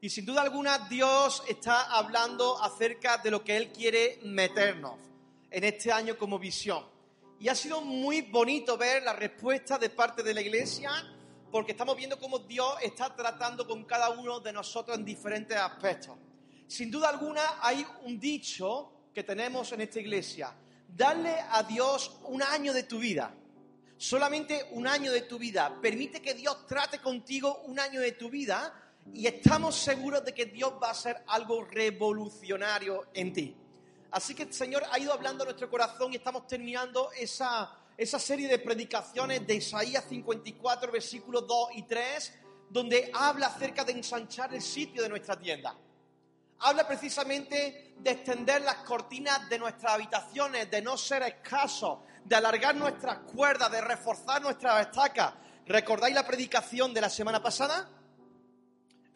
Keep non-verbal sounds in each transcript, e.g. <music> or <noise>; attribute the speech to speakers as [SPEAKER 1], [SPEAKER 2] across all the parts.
[SPEAKER 1] Y sin duda alguna Dios está hablando acerca de lo que Él quiere meternos en este año como visión. Y ha sido muy bonito ver la respuesta de parte de la iglesia porque estamos viendo cómo Dios está tratando con cada uno de nosotros en diferentes aspectos. Sin duda alguna hay un dicho que tenemos en esta iglesia. Darle a Dios un año de tu vida. Solamente un año de tu vida. Permite que Dios trate contigo un año de tu vida y estamos seguros de que Dios va a hacer algo revolucionario en ti. Así que el Señor ha ido hablando a nuestro corazón y estamos terminando esa, esa serie de predicaciones de Isaías 54, versículos 2 y 3, donde habla acerca de ensanchar el sitio de nuestra tienda. Habla precisamente de extender las cortinas de nuestras habitaciones, de no ser escasos, de alargar nuestras cuerdas, de reforzar nuestras estacas. ¿Recordáis la predicación de la semana pasada?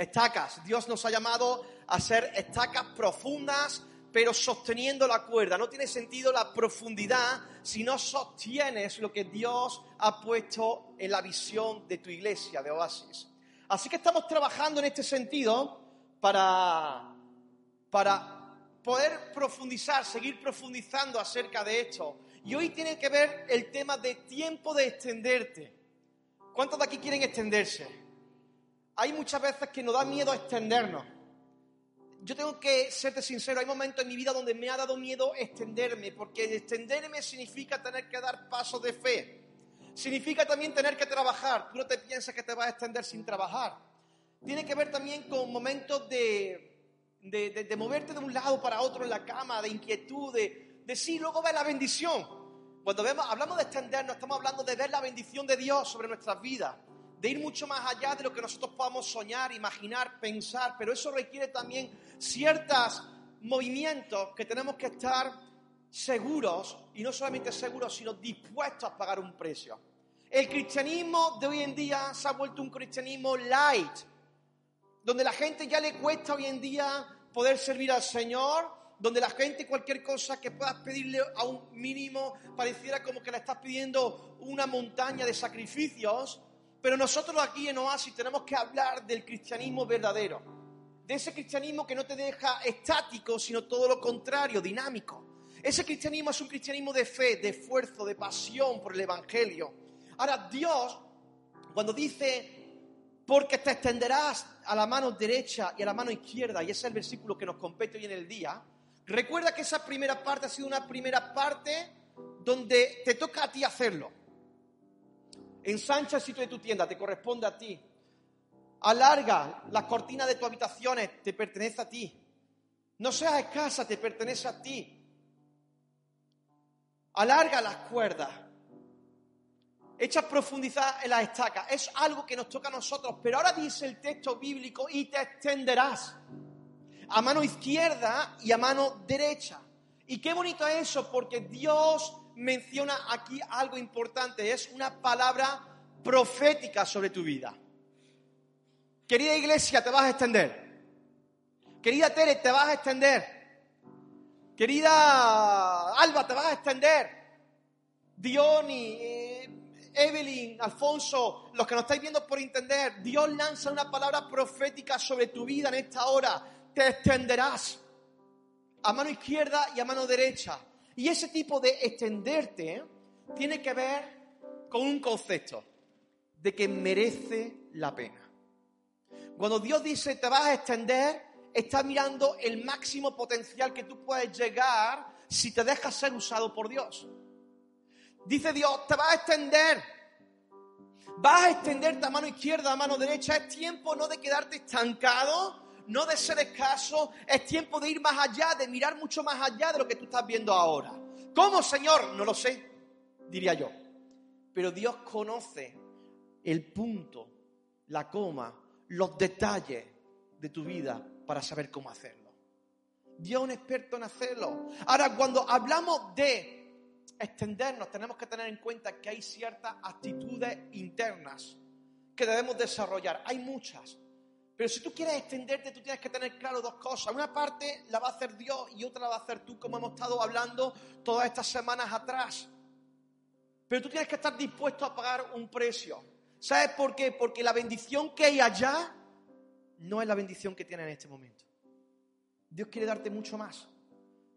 [SPEAKER 1] Estacas. Dios nos ha llamado a ser estacas profundas, pero sosteniendo la cuerda. No tiene sentido la profundidad si no sostienes lo que Dios ha puesto en la visión de tu iglesia de Oasis. Así que estamos trabajando en este sentido para, para poder profundizar, seguir profundizando acerca de esto. Y hoy tiene que ver el tema de tiempo de extenderte. ¿Cuántos de aquí quieren extenderse? Hay muchas veces que nos da miedo extendernos yo tengo que serte sincero, hay momentos en mi vida donde me ha dado miedo extenderme, porque extenderme significa tener que dar pasos de fe. Significa también tener que trabajar. Tú no te piensas que te vas a extender sin trabajar. Tiene que ver también con momentos de, de, moverte de un lado para otro en la cama, de inquietud, de, de sí, luego ver la bendición. Cuando hablamos de extendernos, estamos hablando de ver la bendición de Dios sobre nuestras vidas de ir mucho más allá de lo que nosotros podamos soñar, imaginar, pensar, pero eso requiere también ciertos movimientos que tenemos que estar seguros, y no solamente seguros, sino dispuestos a pagar un precio. El cristianismo de hoy en día se ha vuelto un cristianismo light, donde la gente ya le cuesta hoy en día poder servir al Señor, donde la gente cualquier cosa que puedas pedirle a un mínimo pareciera como que le estás pidiendo una montaña de sacrificios, pero nosotros aquí en Oasis tenemos que hablar del cristianismo verdadero, de ese cristianismo que no te deja estático, sino todo lo contrario, dinámico. Ese cristianismo es un cristianismo de fe, de esfuerzo, de pasión por el Evangelio. Ahora, Dios, cuando dice, porque te extenderás a la mano derecha y a la mano izquierda, y ese es el versículo que nos compete hoy en el día, recuerda que esa primera parte ha sido una primera parte donde te toca a ti hacerlo. Ensancha el sitio de tu tienda, te corresponde a ti. Alarga las cortinas de tu habitaciones, te pertenece a ti. No seas escasa, te pertenece a ti. Alarga las cuerdas. Echa profundidad en las estacas. Es algo que nos toca a nosotros. Pero ahora dice el texto bíblico y te extenderás a mano izquierda y a mano derecha. Y qué bonito es eso, porque Dios menciona aquí algo importante, es una palabra profética sobre tu vida. Querida iglesia, te vas a extender. Querida Tere, te vas a extender. Querida Alba, te vas a extender. Diony, eh, Evelyn, Alfonso, los que nos estáis viendo por entender, Dios lanza una palabra profética sobre tu vida en esta hora. Te extenderás a mano izquierda y a mano derecha. Y ese tipo de extenderte tiene que ver con un concepto de que merece la pena. Cuando Dios dice te vas a extender, está mirando el máximo potencial que tú puedes llegar si te dejas ser usado por Dios. Dice Dios, te vas a extender. Vas a extenderte a mano izquierda, a mano derecha. Es tiempo no de quedarte estancado, no de ser escaso, es tiempo de ir más allá, de mirar mucho más allá de lo que tú estás viendo ahora. ¿Cómo, Señor? No lo sé, diría yo. Pero Dios conoce el punto, la coma, los detalles de tu vida para saber cómo hacerlo. Dios es un experto en hacerlo. Ahora, cuando hablamos de extendernos, tenemos que tener en cuenta que hay ciertas actitudes internas que debemos desarrollar. Hay muchas. Pero si tú quieres extenderte, tú tienes que tener claro dos cosas. Una parte la va a hacer Dios y otra la va a hacer tú, como hemos estado hablando todas estas semanas atrás. Pero tú tienes que estar dispuesto a pagar un precio. ¿Sabes por qué? Porque la bendición que hay allá no es la bendición que tienes en este momento. Dios quiere darte mucho más.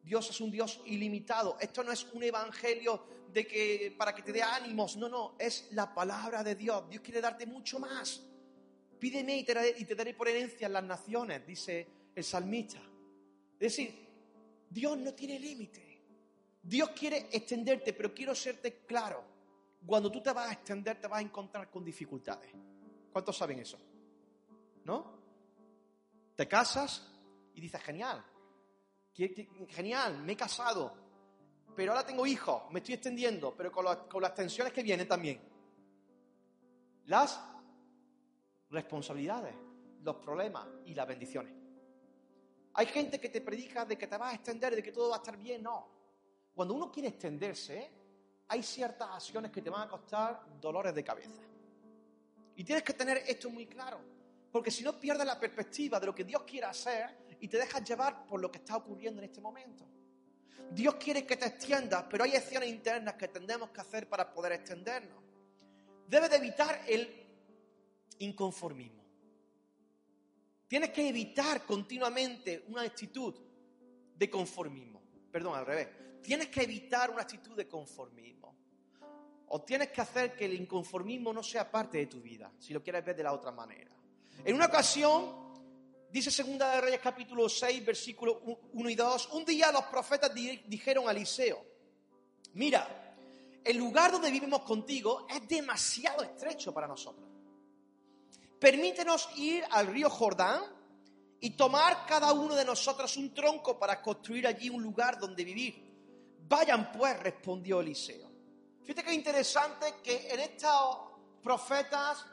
[SPEAKER 1] Dios es un Dios ilimitado. Esto no es un evangelio de que para que te dé ánimos. No, no, es la palabra de Dios. Dios quiere darte mucho más. Pídeme y te daré, por herencia en las naciones, dice el salmista. Es decir, Dios no tiene límite. Dios quiere extenderte, pero quiero serte claro. Cuando tú te vas a extender, te vas a encontrar con dificultades. ¿Cuántos saben eso? ¿No? Te casas y dices, genial, genial, me he casado, pero ahora tengo hijos, me estoy extendiendo, pero con, con las tensiones que vienen también. Las responsabilidades, los problemas y las bendiciones. Hay gente que te predica de que te vas a extender, de que todo va a estar bien. No. Cuando uno quiere extenderse, hay ciertas acciones que te van a costar dolores de cabeza. Y tienes que tener esto muy claro. Porque si no pierdes la perspectiva de lo que Dios quiere hacer y te dejas llevar por lo que está ocurriendo en este momento. Dios quiere que te extiendas, pero hay acciones internas que tendemos que hacer para poder extendernos. Debes de evitar el inconformismo. Tienes que evitar continuamente una actitud de conformismo. Perdón, al revés. Tienes que evitar una actitud de conformismo. O tienes que hacer que el inconformismo no sea parte de tu vida, si lo quieres ver de la otra manera. En una ocasión, dice Segunda de Reyes capítulo 6, versículos 1 y 2, un día los profetas dijeron a Eliseo, mira, el lugar donde vivimos contigo es demasiado estrecho para nosotros permítenos ir al río Jordán y tomar cada uno de nosotros un tronco para construir allí un lugar donde vivir. Vayan pues, respondió Eliseo. Fíjate qué interesante que en estos profetas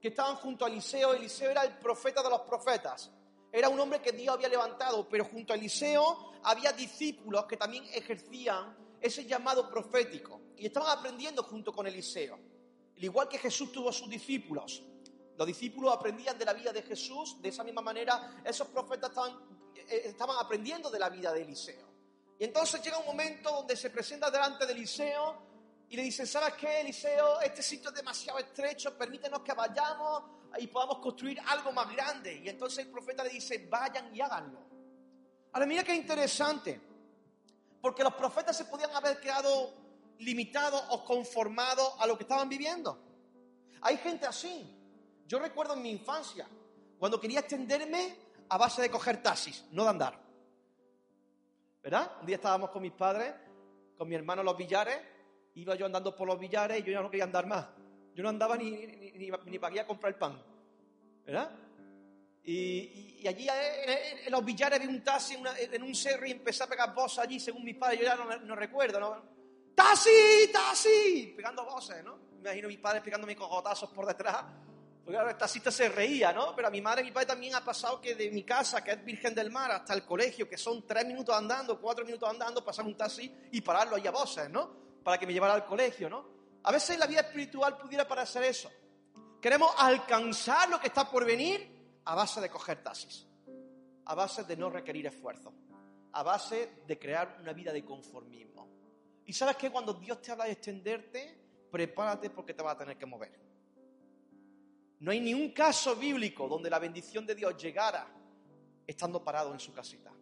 [SPEAKER 1] que estaban junto a Eliseo, Eliseo era el profeta de los profetas. Era un hombre que Dios había levantado, pero junto a Eliseo había discípulos que también ejercían ese llamado profético y estaban aprendiendo junto con Eliseo. Al igual que Jesús tuvo sus discípulos, los discípulos aprendían de la vida de Jesús, de esa misma manera esos profetas estaban, eh, estaban aprendiendo de la vida de Eliseo. Y entonces llega un momento donde se presenta delante de Eliseo y le dicen, ¿sabes qué, Eliseo? Este sitio es demasiado estrecho, permítenos que vayamos y podamos construir algo más grande. Y entonces el profeta le dice, vayan y háganlo. Ahora mira qué interesante, porque los profetas se podían haber quedado limitados o conformados a lo que estaban viviendo. Hay gente así, yo recuerdo en mi infancia, cuando quería extenderme a base de coger taxis, no de andar. ¿Verdad? Un día estábamos con mis padres, con mi hermano en los billares, iba yo andando por los billares y yo ya no quería andar más. Yo no andaba ni, ni, ni, para ir a comprar el pan. ¿Verdad? Y, allí en, los billares vi un taxi en, un cerro y empecé a pegar voces allí, según mis padres, yo ya no, recuerdo, ¿no? ¡Taxi! ¡Taxi! Pegando voces, ¿no? Me imagino mis padres pegándome cogotazos por detrás porque el taxista se reía, ¿no? Pero a mi madre y mi padre también ha pasado que de mi casa, que es Virgen del Mar, hasta el colegio, que son tres minutos andando, cuatro minutos andando, pasar un taxi y pararlo ahí a voces, ¿no? Para que me llevara al colegio, ¿no? A veces la vida espiritual pudiera parecer eso. Queremos alcanzar lo que está por venir a base de coger taxis, a base de no requerir esfuerzo, a base de crear una vida de conformismo. Y sabes que cuando Dios te habla de extenderte, prepárate porque te va a tener que mover. No hay ni un caso bíblico donde la bendición de Dios llegara estando parado en su casita.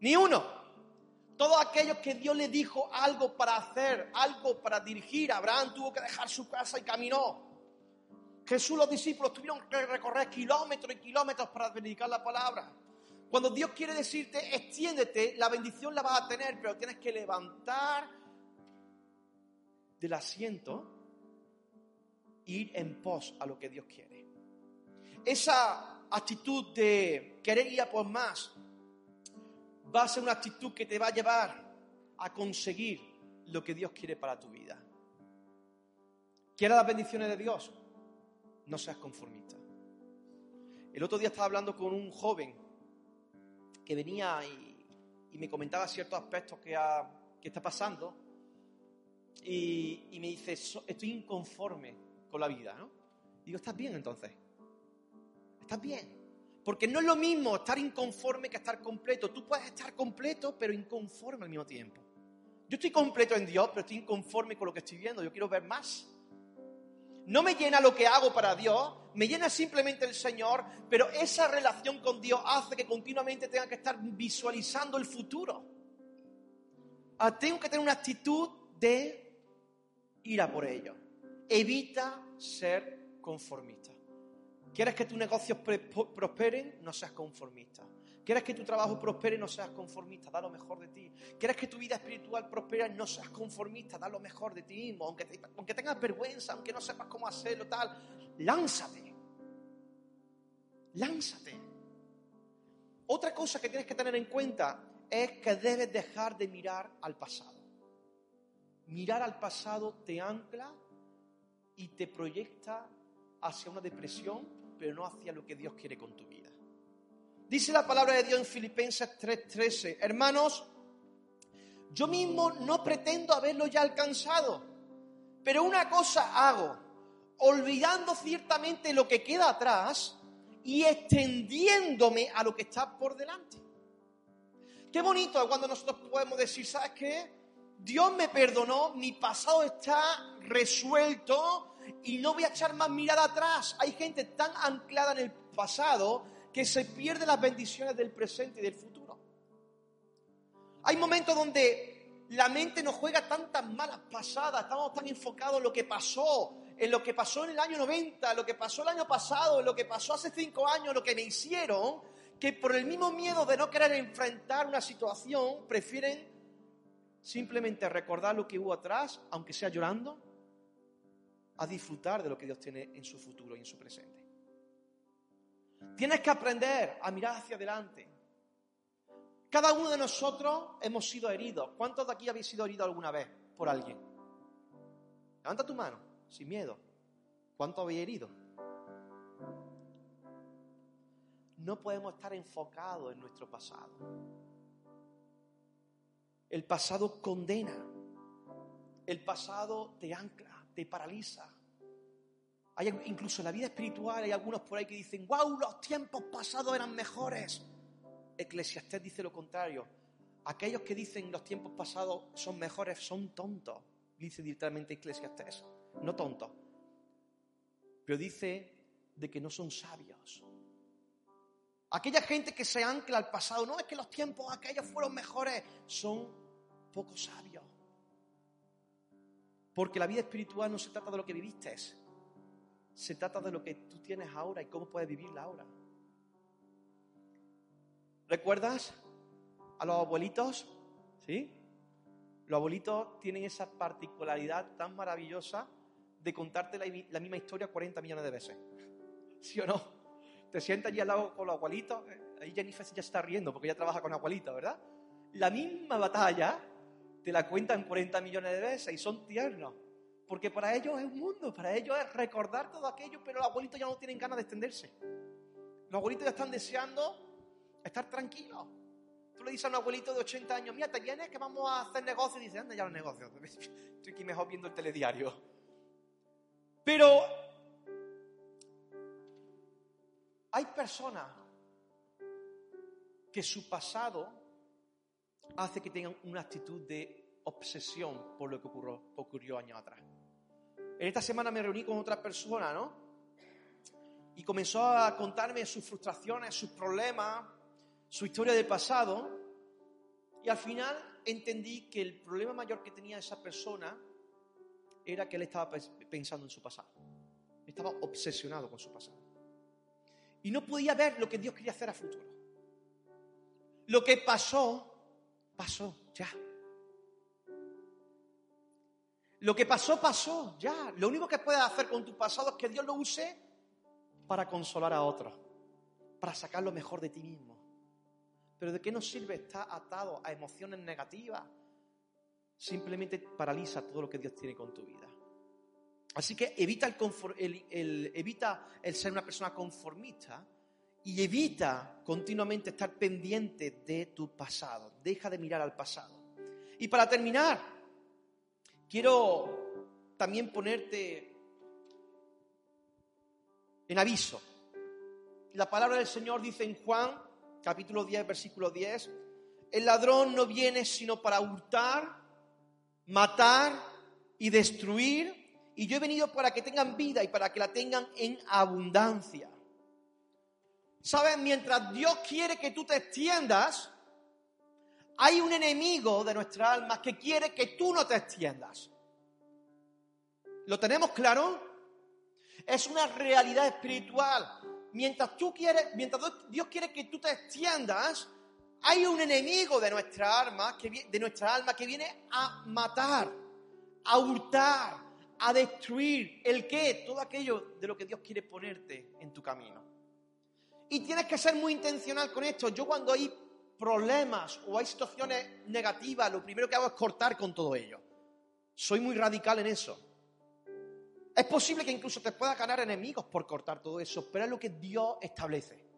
[SPEAKER 1] Ni uno. Todos aquellos que Dios le dijo algo para hacer, algo para dirigir. Abraham tuvo que dejar su casa y caminó. Jesús, los discípulos tuvieron que recorrer kilómetros y kilómetros para predicar la palabra. Cuando Dios quiere decirte, extiéndete, la bendición la vas a tener, pero tienes que levantar del asiento ir en pos a lo que Dios quiere. Esa actitud de querer ir a por más va a ser una actitud que te va a llevar a conseguir lo que Dios quiere para tu vida. ¿Quieres las bendiciones de Dios? No seas conformista. El otro día estaba hablando con un joven que venía y, me comentaba ciertos aspectos que, está pasando y, y me dice, estoy inconforme con la vida, ¿no? Digo, ¿estás bien entonces? ¿Estás bien? Porque no es lo mismo estar inconforme que estar completo. Tú puedes estar completo, pero inconforme al mismo tiempo. Yo estoy completo en Dios, pero estoy inconforme con lo que estoy viendo. Yo quiero ver más. No me llena lo que hago para Dios, me llena simplemente el Señor, pero esa relación con Dios hace que continuamente tenga que estar visualizando el futuro. Ah, tengo que tener una actitud de ir por ello. Evita ser conformista. ¿Quieres que tus negocios prosperen? No seas conformista. ¿Quieres que tu trabajo prospere? No seas conformista, da lo mejor de ti. ¿Quieres que tu vida espiritual prospere? No seas conformista, da lo mejor de ti mismo. Aunque, aunque tengas vergüenza, aunque no sepas cómo hacerlo, tal, lánzate. Lánzate. Otra cosa que tienes que tener en cuenta es que debes dejar de mirar al pasado. Mirar al pasado te ancla y te proyecta hacia una depresión, pero no hacia lo que Dios quiere con tu vida. Dice la palabra de Dios en Filipenses 3:13, hermanos, yo mismo no pretendo haberlo ya alcanzado, pero una cosa hago, olvidando ciertamente lo que queda atrás y extendiéndome a lo que está por delante. Qué bonito cuando nosotros podemos decir, ¿sabes qué? Dios me perdonó, mi pasado está resuelto y no voy a echar más mirada atrás. Hay gente tan anclada en el pasado que se pierde las bendiciones del presente y del futuro. Hay momentos donde la mente nos juega tantas malas pasadas, estamos tan enfocados en lo que pasó, en lo que pasó en el año 90, en lo que pasó el año pasado, lo que pasó hace cinco años, lo que me hicieron, que por el mismo miedo de no querer enfrentar una situación, prefieren simplemente recordar lo que hubo atrás, aunque sea llorando, a disfrutar de lo que Dios tiene en su futuro y en su presente. Tienes que aprender a mirar hacia adelante. Cada uno de nosotros hemos sido heridos. ¿Cuántos de aquí habéis sido heridos alguna vez por alguien? Levanta tu mano, sin miedo. ¿Cuántos habéis herido? No podemos estar enfocados en nuestro pasado. El pasado condena. El pasado te ancla, te paraliza incluso en la vida espiritual hay algunos por ahí que dicen, wow, los tiempos pasados eran mejores. Eclesiastés dice lo contrario. Aquellos que dicen los tiempos pasados son mejores son tontos. Dice directamente Eclesiastés. No tontos. Pero dice de que no son sabios. Aquella gente que se ancla al pasado, no es que los tiempos aquellos fueron mejores, son poco sabios. Porque la vida espiritual no se trata de lo que viviste, se trata de lo que tú tienes ahora y cómo puedes vivirla ahora. ¿Recuerdas a los abuelitos? ¿Sí? Los abuelitos tienen esa particularidad tan maravillosa de contarte la, misma historia 40 millones de veces. <laughs> ¿Sí o no? Te sientas allí al lado con los abuelitos. Eh, ahí Jennifer ya está riendo porque ella trabaja con abuelitos, ¿verdad? La misma batalla te la cuentan 40 millones de veces y son tiernos. Porque para ellos es un mundo, para ellos es recordar todo aquello, pero los abuelitos ya no tienen ganas de extenderse. Los abuelitos ya están deseando estar tranquilos. Tú le dices a un abuelito de 80 años, mira, ¿te vienes que vamos a hacer negocios? Y dice, anda ya los negocios. <laughs> Estoy aquí mejor viendo el telediario. Pero hay personas que su pasado hace que tengan una actitud de obsesión por lo que ocurrió, ocurrió años atrás. En esta semana me reuní con otra persona, ¿no? Y comenzó a contarme sus frustraciones, sus problemas, su historia del pasado. Y al final entendí que el problema mayor que tenía esa persona era que él estaba pensando en su pasado. Estaba obsesionado con su pasado. Y no podía ver lo que Dios quería hacer a futuro. Lo que pasó, pasó, ya. Lo que pasó, pasó, ya. Lo único que puedes hacer con tu pasado es que Dios lo use para consolar a otros, para sacar lo mejor de ti mismo. Pero ¿de qué nos sirve estar atado a emociones negativas? Simplemente paraliza todo lo que Dios tiene con tu vida. Así que evita el, evita el ser una persona conformista y evita continuamente estar pendiente de tu pasado. Deja de mirar al pasado. Y para terminar, quiero también ponerte en aviso. La palabra del Señor dice en Juan, capítulo 10, versículo 10, el ladrón no viene sino para hurtar, matar y destruir, y yo he venido para que tengan vida y para que la tengan en abundancia. ¿Sabes? Mientras Dios quiere que tú te extiendas, hay un enemigo de nuestra alma que quiere que tú no te extiendas. ¿Lo tenemos claro? Es una realidad espiritual. Mientras tú quieres, mientras Dios quiere que tú te extiendas, hay un enemigo de que, de nuestra alma que viene a matar, a hurtar, a destruir el qué, todo aquello de lo que Dios quiere ponerte en tu camino. Y tienes que ser muy intencional con esto. Yo cuando hay problemas o hay situaciones negativas, lo primero que hago es cortar con todo ello. Soy muy radical en eso. Es posible que incluso te pueda ganar enemigos por cortar todo eso, pero es lo que Dios establece.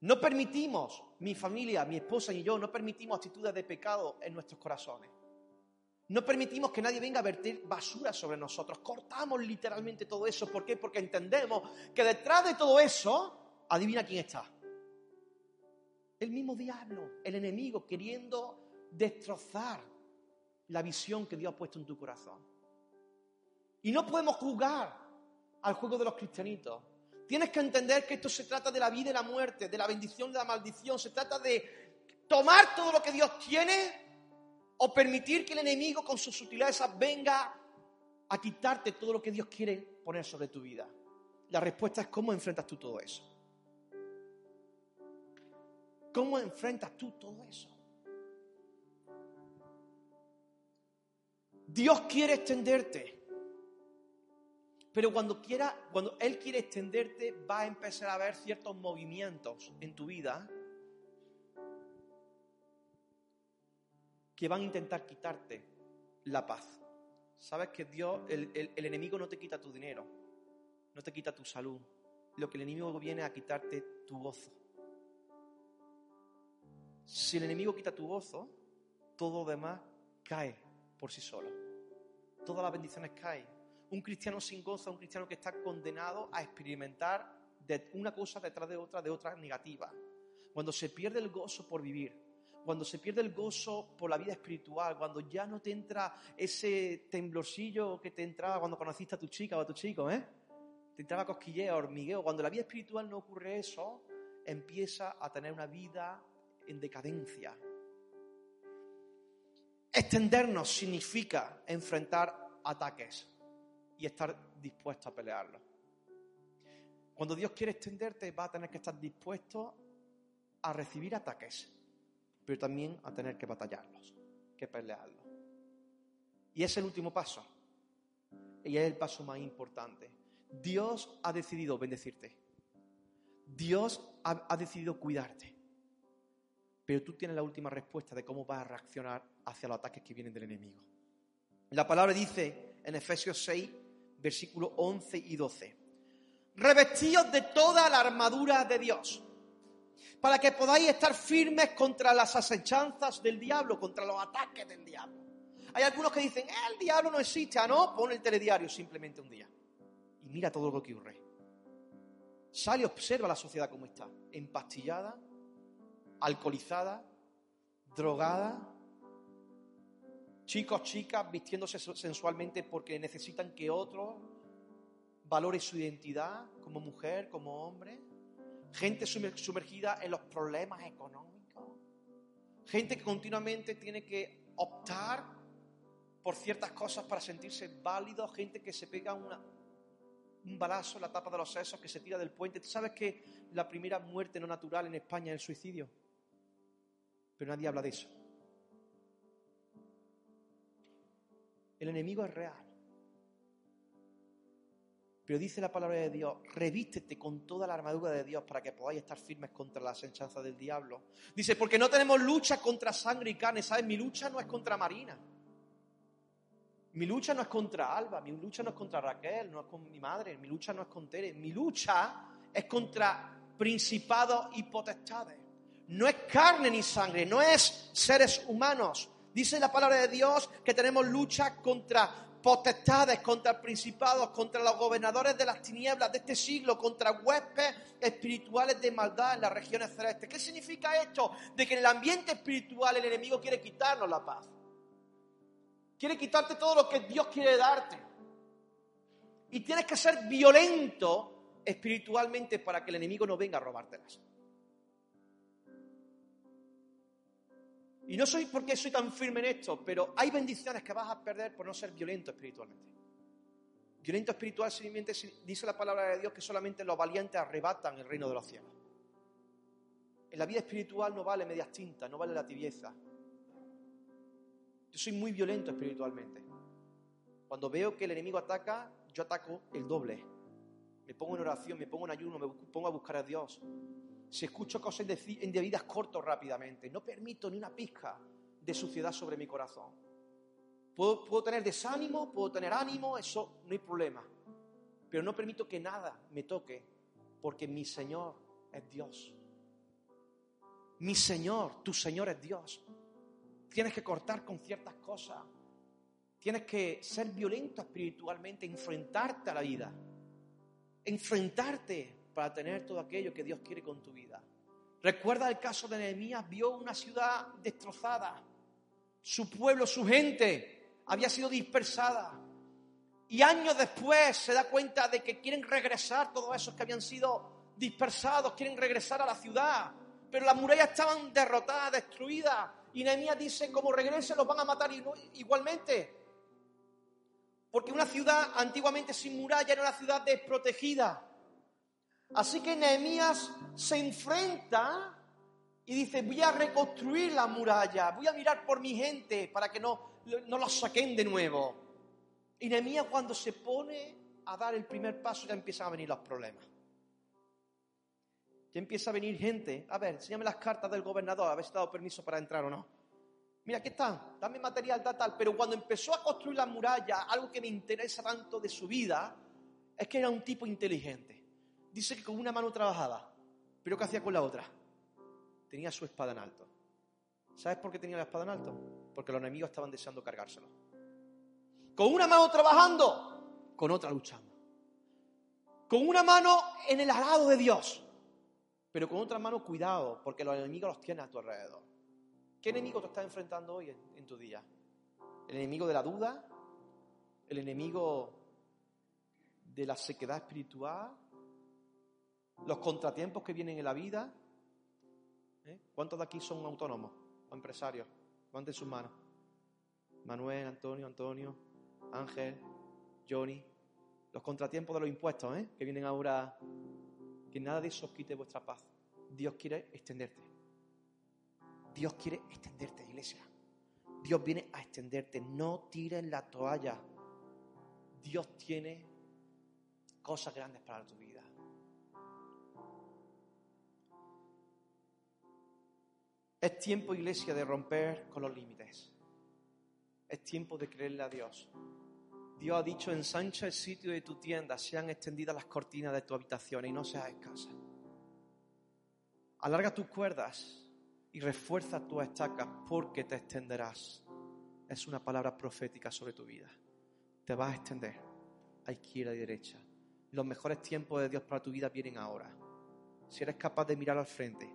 [SPEAKER 1] No permitimos, mi familia, mi esposa y yo, no permitimos actitudes de pecado en nuestros corazones. No permitimos que nadie venga a verter basura sobre nosotros. Cortamos literalmente todo eso. ¿Por qué? Porque entendemos que detrás de todo eso, adivina quién está. El mismo diablo, el enemigo, queriendo destrozar la visión que Dios ha puesto en tu corazón. Y no podemos jugar al juego de los cristianitos. Tienes que entender que esto se trata de la vida y la muerte, de la bendición y la maldición. Se trata de tomar todo lo que Dios tiene o permitir que el enemigo con sus sutilezas venga a quitarte todo lo que Dios quiere poner sobre tu vida. La respuesta es cómo enfrentas tú todo eso. ¿Cómo enfrentas tú todo eso? Dios quiere extenderte. Pero cuando quiera, cuando Él quiere extenderte, va a empezar a ver ciertos movimientos en tu vida que van a intentar quitarte la paz. Sabes que Dios, el, el enemigo no te quita tu dinero, no te quita tu salud. Lo que el enemigo viene a quitarte tu gozo. Si el enemigo quita tu gozo, todo lo demás cae por sí solo. Todas las bendiciones caen. Un cristiano sin gozo un cristiano que está condenado a experimentar de una cosa detrás de otra, de otra negativa. Cuando se pierde el gozo por vivir, cuando se pierde el gozo por la vida espiritual, cuando ya no te entra ese temblorcillo que te entraba cuando conociste a tu chica o a tu chico, ¿eh? Te entraba cosquilleo, hormigueo. Cuando la vida espiritual no ocurre eso, empieza a tener una vida en decadencia. Extendernos significa enfrentar ataques y estar dispuesto a pelearlo. Cuando Dios quiere extenderte, va a tener que estar dispuesto a recibir ataques, pero también a tener que batallarlos, que pelearlos. Y es el último paso. Y es el paso más importante. Dios ha decidido bendecirte. Dios ha, decidido cuidarte. Pero tú tienes la última respuesta de cómo vas a reaccionar hacia los ataques que vienen del enemigo. La palabra dice en Efesios 6, versículos 11 y 12. Revestíos de toda la armadura de Dios, para que podáis estar firmes contra las asechanzas del diablo, contra los ataques del diablo. Hay algunos que dicen, el diablo no existe, ah, no, pon el telediario simplemente un día. Y mira todo lo que ocurre. Sale y observa la sociedad como está, empastillada, alcoholizada, drogada, chicos, chicas vistiéndose sensualmente porque necesitan que otro valore su identidad como mujer, como hombre, gente sumergida en los problemas económicos, gente que continuamente tiene que optar por ciertas cosas para sentirse válido, gente que se pega un balazo en la tapa de los sesos, que se tira del puente. ¿Tú sabes que la primera muerte no natural en España es el suicidio? Pero nadie habla de eso. El enemigo es real. Pero dice la palabra de Dios, revístete con toda la armadura de Dios para que podáis estar firmes contra la asechanza del diablo. Dice, porque no tenemos lucha contra sangre y carne, ¿sabes? Mi lucha no es contra Marina. Mi lucha no es contra Alba, mi lucha no es contra Raquel, no es con mi madre, mi lucha no es con Tere. Mi lucha es contra principados y potestades. No es carne ni sangre, no es seres humanos, Dice la palabra de Dios que tenemos lucha contra potestades, contra principados, contra los gobernadores de las tinieblas de este siglo, contra huéspedes espirituales de maldad en las regiones celestes. ¿Qué significa esto? De que en el ambiente espiritual el enemigo quiere quitarnos la paz. Quiere quitarte todo lo que Dios quiere darte. Y tienes que ser violento espiritualmente para que el enemigo no venga a robártelas. Y no soy porque soy tan firme en esto, pero hay bendiciones que vas a perder por no ser violento espiritualmente. Violento espiritual simplemente dice la palabra de Dios que solamente los valientes arrebatan el reino de los cielos. En la vida espiritual no vale medias tintas, no vale la tibieza. Yo soy muy violento espiritualmente. Cuando veo que el enemigo ataca, yo ataco el doble. Me pongo en oración, me pongo en ayuno, me pongo a buscar a Dios. Si escucho cosas indebidas, corto rápidamente. No permito ni una pizca de suciedad sobre mi corazón. Puedo, puedo tener desánimo, puedo tener ánimo, eso no hay problema. Pero no permito que nada me toque, porque mi Señor es Dios. Mi Señor, tu Señor es Dios. Tienes que cortar con ciertas cosas. Tienes que ser violento espiritualmente, enfrentarte a la vida. Enfrentarte para tener todo aquello que Dios quiere con tu vida. Recuerda el caso de Nehemías, vio una ciudad destrozada. Su pueblo, su gente había sido dispersada. Y años después se da cuenta de que quieren regresar todos esos que habían sido dispersados, quieren regresar a la ciudad pero las murallas estaban derrotadas, destruidas. Y Nehemías dice, como regresen los van a matar igualmente. Porque una ciudad antiguamente sin muralla era una ciudad desprotegida. Así que Nehemías se enfrenta y dice, voy a reconstruir la muralla, voy a mirar por mi gente para que no, no saquen de nuevo. Y Nehemías cuando se pone a dar el primer paso ya empiezan a venir los problemas ya empieza a venir gente. A ver, enséñame las cartas del gobernador, a ver si dado permiso para entrar o no. Mira, aquí están, dame material, tal, tal. Pero cuando empezó a construir la muralla, algo que me interesa tanto de su vida, es que era un tipo inteligente. Dice que con una mano trabajaba, pero ¿qué hacía con la otra? Tenía su espada en alto. ¿Sabes por qué tenía la espada en alto? Porque los enemigos estaban deseando cargárselo. Con una mano trabajando, con otra luchando. Con una mano en el arado de Dios pero con otra mano, cuidado, porque los enemigos los tienes a tu alrededor. ¿Qué enemigo te estás enfrentando hoy en, tu día? ¿El enemigo de la duda? ¿El enemigo de la sequedad espiritual? ¿Los contratiempos que vienen en la vida? ¿Eh? ¿Cuántos de aquí son autónomos o empresarios? Levanten sus manos. Manuel, Antonio, Antonio, Ángel, Johnny. Los contratiempos de los impuestos, ¿eh? que vienen ahora que nada de eso quite vuestra paz. Dios quiere extenderte. Dios quiere extenderte, iglesia. Dios viene a extenderte. No tires la toalla. Dios tiene cosas grandes para tu vida. Es tiempo, iglesia, de romper con los límites. Es tiempo de creerle a Dios. Dios ha dicho, ensancha el sitio de tu tienda, sean extendidas las cortinas de tu habitación y no seas escasa. Alarga tus cuerdas y refuerza tus estacas porque te extenderás. Es una palabra profética sobre tu vida. Te vas a extender a izquierda y derecha. Los mejores tiempos de Dios para tu vida vienen ahora. Si eres capaz de mirar al frente,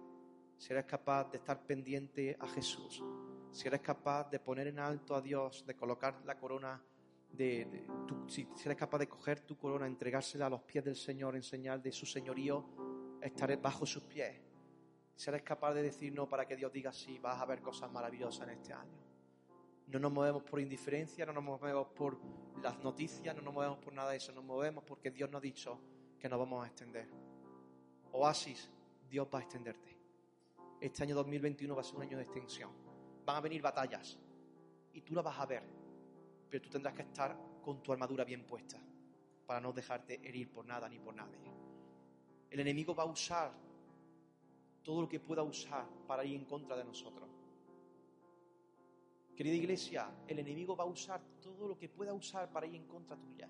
[SPEAKER 1] si eres capaz de estar pendiente a Jesús, si eres capaz de poner en alto a Dios, de colocar la corona de, si, eres capaz de coger tu corona, entregársela a los pies del Señor en señal de su señorío, estaré bajo sus pies. Si eres capaz de decir no para que Dios diga sí, vas a ver cosas maravillosas en este año. No nos movemos por indiferencia, no nos movemos por las noticias, no nos movemos por nada de eso, nos movemos porque Dios nos ha dicho que nos vamos a extender. Oasis, Dios va a extenderte. Este año 2021 va a ser un año de extensión. Van a venir batallas y tú las vas a ver pero tú tendrás que estar con tu armadura bien puesta para no dejarte herir por nada ni por nadie. El enemigo va a usar todo lo que pueda usar para ir en contra de nosotros. Querida iglesia, el enemigo va a usar todo lo que pueda usar para ir en contra tuya.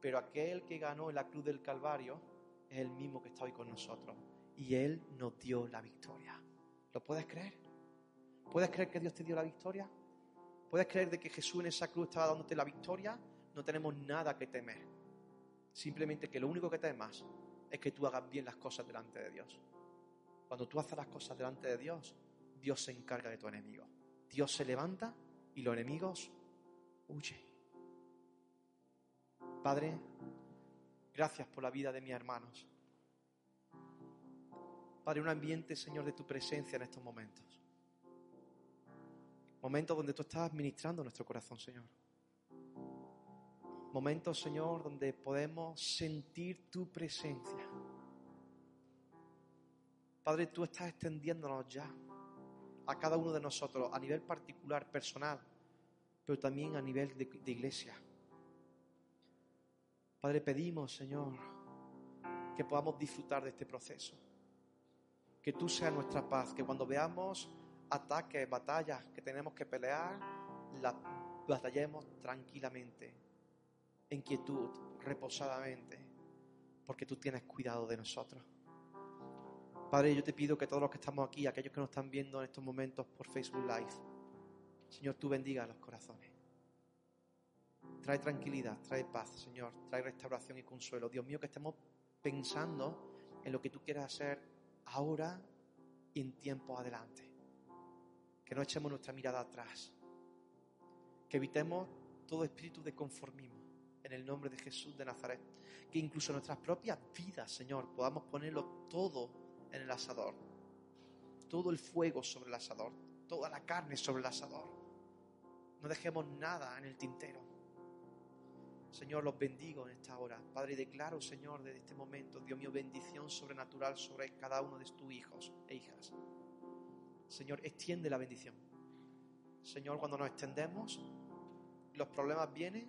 [SPEAKER 1] Pero aquel que ganó en la cruz del Calvario es el mismo que está hoy con nosotros. Y Él nos dio la victoria. ¿Lo puedes creer? ¿Puedes creer que Dios te dio la victoria? ¿Puedes creer de que Jesús en esa cruz estaba dándote la victoria? No tenemos nada que temer. Simplemente que lo único que temas es que tú hagas bien las cosas delante de Dios. Cuando tú haces las cosas delante de Dios, Dios se encarga de tu enemigo. Dios se levanta y los enemigos huyen. Padre, gracias por la vida de mis hermanos. Padre, un ambiente, Señor, de tu presencia en estos momentos. Momentos donde tú estás ministrando nuestro corazón, Señor. Momentos, Señor, donde podemos sentir tu presencia. Padre, tú estás extendiéndonos ya a cada uno de nosotros a nivel particular, personal, pero también a nivel de, de iglesia. Padre, pedimos, Señor, que podamos disfrutar de este proceso. Que tú seas nuestra paz, que cuando veamos ataques, batallas que tenemos que pelear, las batallemos tranquilamente, en quietud, reposadamente, porque tú tienes cuidado de nosotros. Padre, yo te pido que todos los que estamos aquí, aquellos que nos están viendo en estos momentos por Facebook Live, Señor, tú bendiga los corazones. Trae tranquilidad, trae paz, Señor, trae restauración y consuelo. Dios mío, que estemos pensando en lo que tú quieres hacer ahora y en tiempo adelante. Que no echemos nuestra mirada atrás. Que evitemos todo espíritu de conformismo en el nombre de Jesús de Nazaret. Que incluso nuestras propias vidas, Señor, podamos ponerlo todo en el asador. Todo el fuego sobre el asador. Toda la carne sobre el asador. No dejemos nada en el tintero. Señor, los bendigo en esta hora. Padre, declaro, Señor, desde este momento, Dios mío, bendición sobrenatural sobre cada uno de tus hijos e hijas. Señor, extiende la bendición. Señor, cuando nos extendemos, los problemas vienen,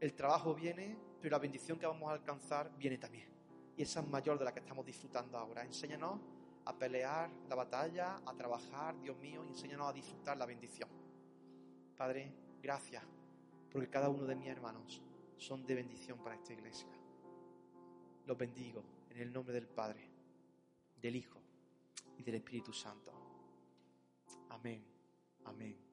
[SPEAKER 1] el trabajo viene, pero la bendición que vamos a alcanzar viene también. Y esa es mayor de la que estamos disfrutando ahora. Enséñanos a pelear la batalla, a trabajar, Dios mío, y enséñanos a disfrutar la bendición. Padre, gracias porque cada uno de mis hermanos son de bendición para esta iglesia. Los bendigo en el nombre del Padre, del Hijo y del Espíritu Santo. Amén, amén.